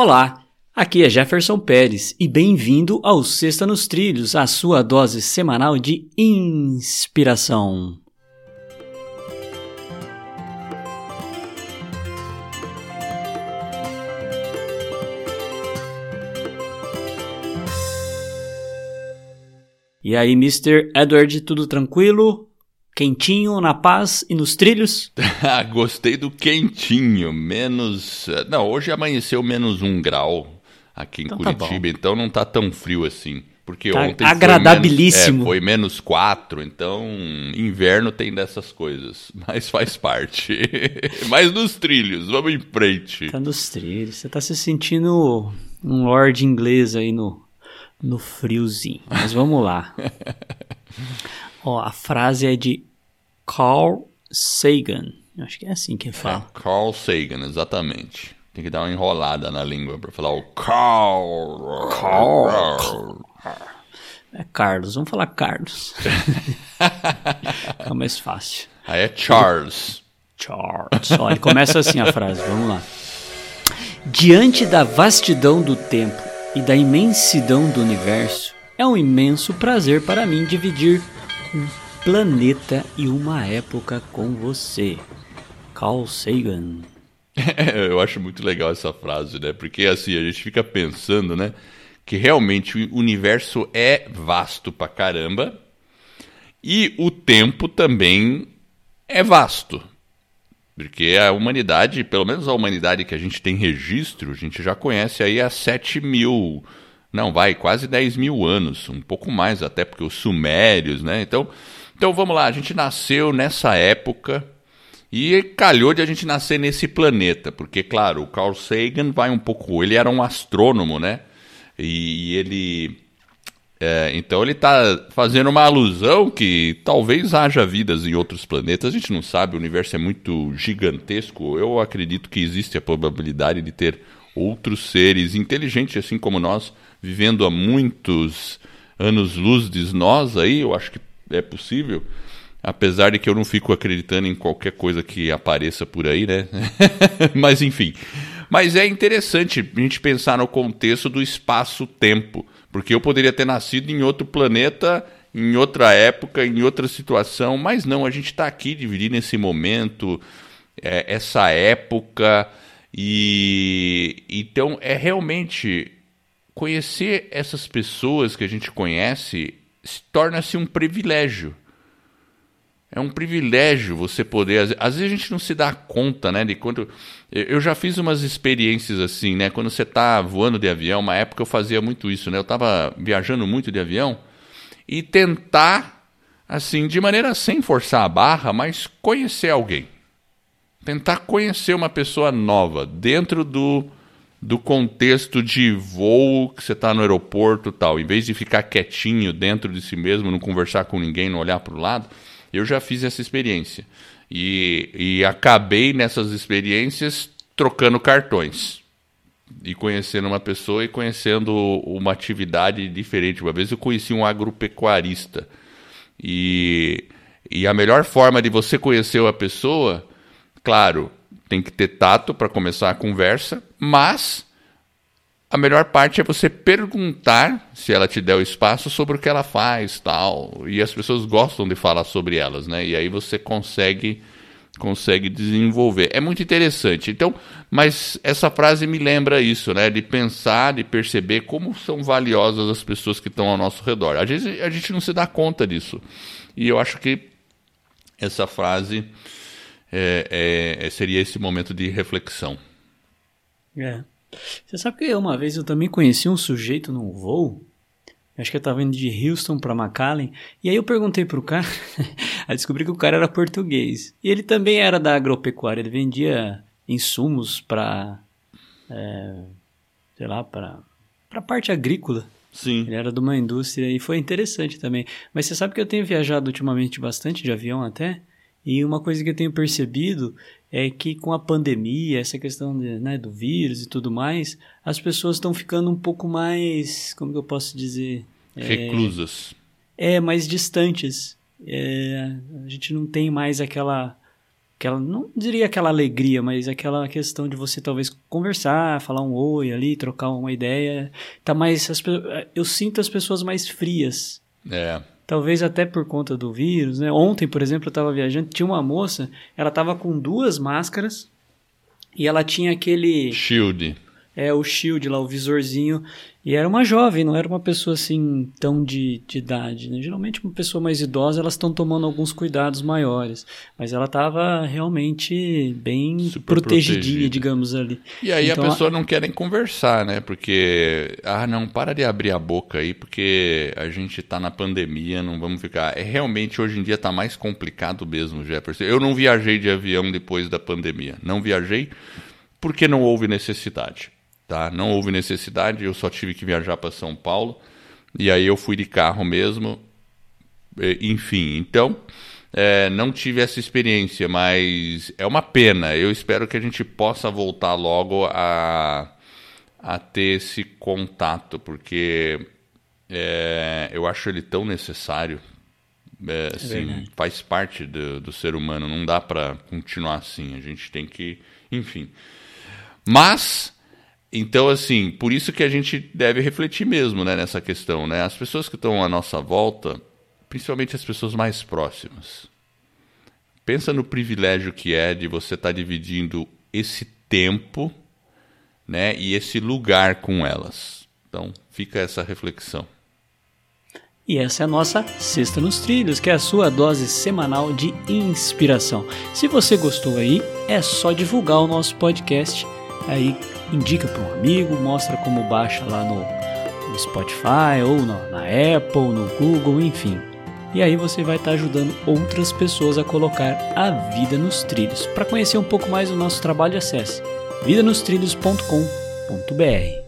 Olá, aqui é Jefferson Pérez e bem-vindo ao Sexta nos Trilhos, a sua dose semanal de inspiração. E aí, Mr. Edward, tudo tranquilo? Quentinho, na paz e nos trilhos? Gostei do quentinho, menos. Não, hoje amanheceu menos um grau aqui em então tá Curitiba, tá então não tá tão frio assim. Porque tá ontem agradabilíssimo. Foi menos, é, foi menos quatro, então inverno tem dessas coisas, mas faz parte. mas nos trilhos, vamos em frente. Tá nos trilhos, você tá se sentindo um lord inglês aí no, no friozinho. Mas vamos lá. Ó, a frase é de Carl Sagan. Eu acho que é assim que fala. É, Carl Sagan, exatamente. Tem que dar uma enrolada na língua para falar o Carl. Carl. É Carlos, vamos falar Carlos. Fica mais fácil. Aí é Charles. Charles. Ele começa assim a frase, vamos lá. Diante da vastidão do tempo e da imensidão do universo, é um imenso prazer para mim dividir um planeta e uma época com você. Carl Sagan. eu acho muito legal essa frase, né? Porque assim, a gente fica pensando, né? Que realmente o universo é vasto pra caramba e o tempo também é vasto. Porque a humanidade, pelo menos a humanidade que a gente tem registro, a gente já conhece aí há 7 mil, não, vai, quase 10 mil anos, um pouco mais até, porque os sumérios, né? Então, então vamos lá, a gente nasceu nessa época e calhou de a gente nascer nesse planeta, porque, claro, o Carl Sagan vai um pouco. Ele era um astrônomo, né? E ele. É, então ele está fazendo uma alusão que talvez haja vidas em outros planetas. A gente não sabe, o universo é muito gigantesco. Eu acredito que existe a probabilidade de ter outros seres inteligentes, assim como nós, vivendo há muitos anos-luz de nós aí. Eu acho que é possível. Apesar de que eu não fico acreditando em qualquer coisa que apareça por aí, né? Mas enfim. Mas é interessante a gente pensar no contexto do espaço-tempo. Porque eu poderia ter nascido em outro planeta, em outra época, em outra situação, mas não, a gente está aqui dividindo esse momento, é, essa época. E então é realmente conhecer essas pessoas que a gente conhece torna-se um privilégio. É um privilégio você poder. Às vezes a gente não se dá conta, né? De quando. Eu já fiz umas experiências assim, né? Quando você está voando de avião, uma época eu fazia muito isso, né? Eu estava viajando muito de avião e tentar, assim, de maneira sem forçar a barra, mas conhecer alguém. Tentar conhecer uma pessoa nova dentro do do contexto de voo que você está no aeroporto tal, em vez de ficar quietinho dentro de si mesmo, não conversar com ninguém, não olhar para o lado, eu já fiz essa experiência. E, e acabei nessas experiências trocando cartões. E conhecendo uma pessoa e conhecendo uma atividade diferente. Uma vez eu conheci um agropecuarista. E, e a melhor forma de você conhecer uma pessoa, claro, tem que ter tato para começar a conversa, mas a melhor parte é você perguntar, se ela te der o espaço, sobre o que ela faz, tal. E as pessoas gostam de falar sobre elas, né? E aí você consegue consegue desenvolver. É muito interessante. Então, mas essa frase me lembra isso, né? De pensar, de perceber como são valiosas as pessoas que estão ao nosso redor. Às vezes a gente não se dá conta disso. E eu acho que essa frase é, é, é, seria esse momento de reflexão. É. Você sabe que uma vez eu também conheci um sujeito num voo, acho que eu estava indo de Houston para McAllen, e aí eu perguntei pro cara, aí descobri que o cara era português. E ele também era da agropecuária, ele vendia insumos para, é, sei lá, para a parte agrícola. Sim. Ele era de uma indústria e foi interessante também. Mas você sabe que eu tenho viajado ultimamente bastante de avião até? E uma coisa que eu tenho percebido é que com a pandemia, essa questão de, né, do vírus e tudo mais, as pessoas estão ficando um pouco mais, como que eu posso dizer? É, Reclusas. É, mais distantes. É, a gente não tem mais aquela, aquela, não diria aquela alegria, mas aquela questão de você talvez conversar, falar um oi ali, trocar uma ideia. Tá mais as, eu sinto as pessoas mais frias. É. Talvez até por conta do vírus, né? Ontem, por exemplo, eu estava viajando, tinha uma moça, ela estava com duas máscaras e ela tinha aquele Shield. É, o shield lá, o visorzinho. E era uma jovem, não era uma pessoa assim tão de, de idade, né? Geralmente uma pessoa mais idosa, elas estão tomando alguns cuidados maiores. Mas ela estava realmente bem Super protegidinha, protegida. digamos ali. E aí Então, a pessoa não querem conversar, né? Porque, ah, não, para de abrir a boca aí, porque a gente tá na pandemia, não vamos ficar. É realmente hoje em dia tá mais complicado mesmo, Jefferson. Eu não viajei de avião depois da pandemia. Não viajei porque não houve necessidade, tá? Não houve necessidade, eu só tive que viajar para São Paulo. E aí eu fui de carro mesmo. Enfim, então é, não tive essa experiência, mas é uma pena. Eu espero que a gente possa voltar logo a, a ter esse contato, porque é, eu acho ele tão necessário. É, assim, verdade. faz parte do, do ser humano, não dá para continuar assim. A gente tem que, enfim. Mas, então, assim, por isso que a gente deve refletir mesmo né, nessa questão. Né? As pessoas que estão à nossa volta, principalmente as pessoas mais próximas, pensa no privilégio que é de você estar dividindo esse tempo né, e esse lugar com elas. Então, fica essa reflexão. E essa é a nossa Sexta nos Trilhos, que é a sua dose semanal de inspiração. Se você gostou aí, é só divulgar o nosso podcast. Aí indica para um amigo, mostra como baixa lá no, no Spotify ou no- na Apple, no Google, enfim. E aí você vai estar ajudando outras pessoas a colocar a vida nos trilhos. Para conhecer um pouco mais do nosso trabalho, acesse vidanostrilhos.com.br.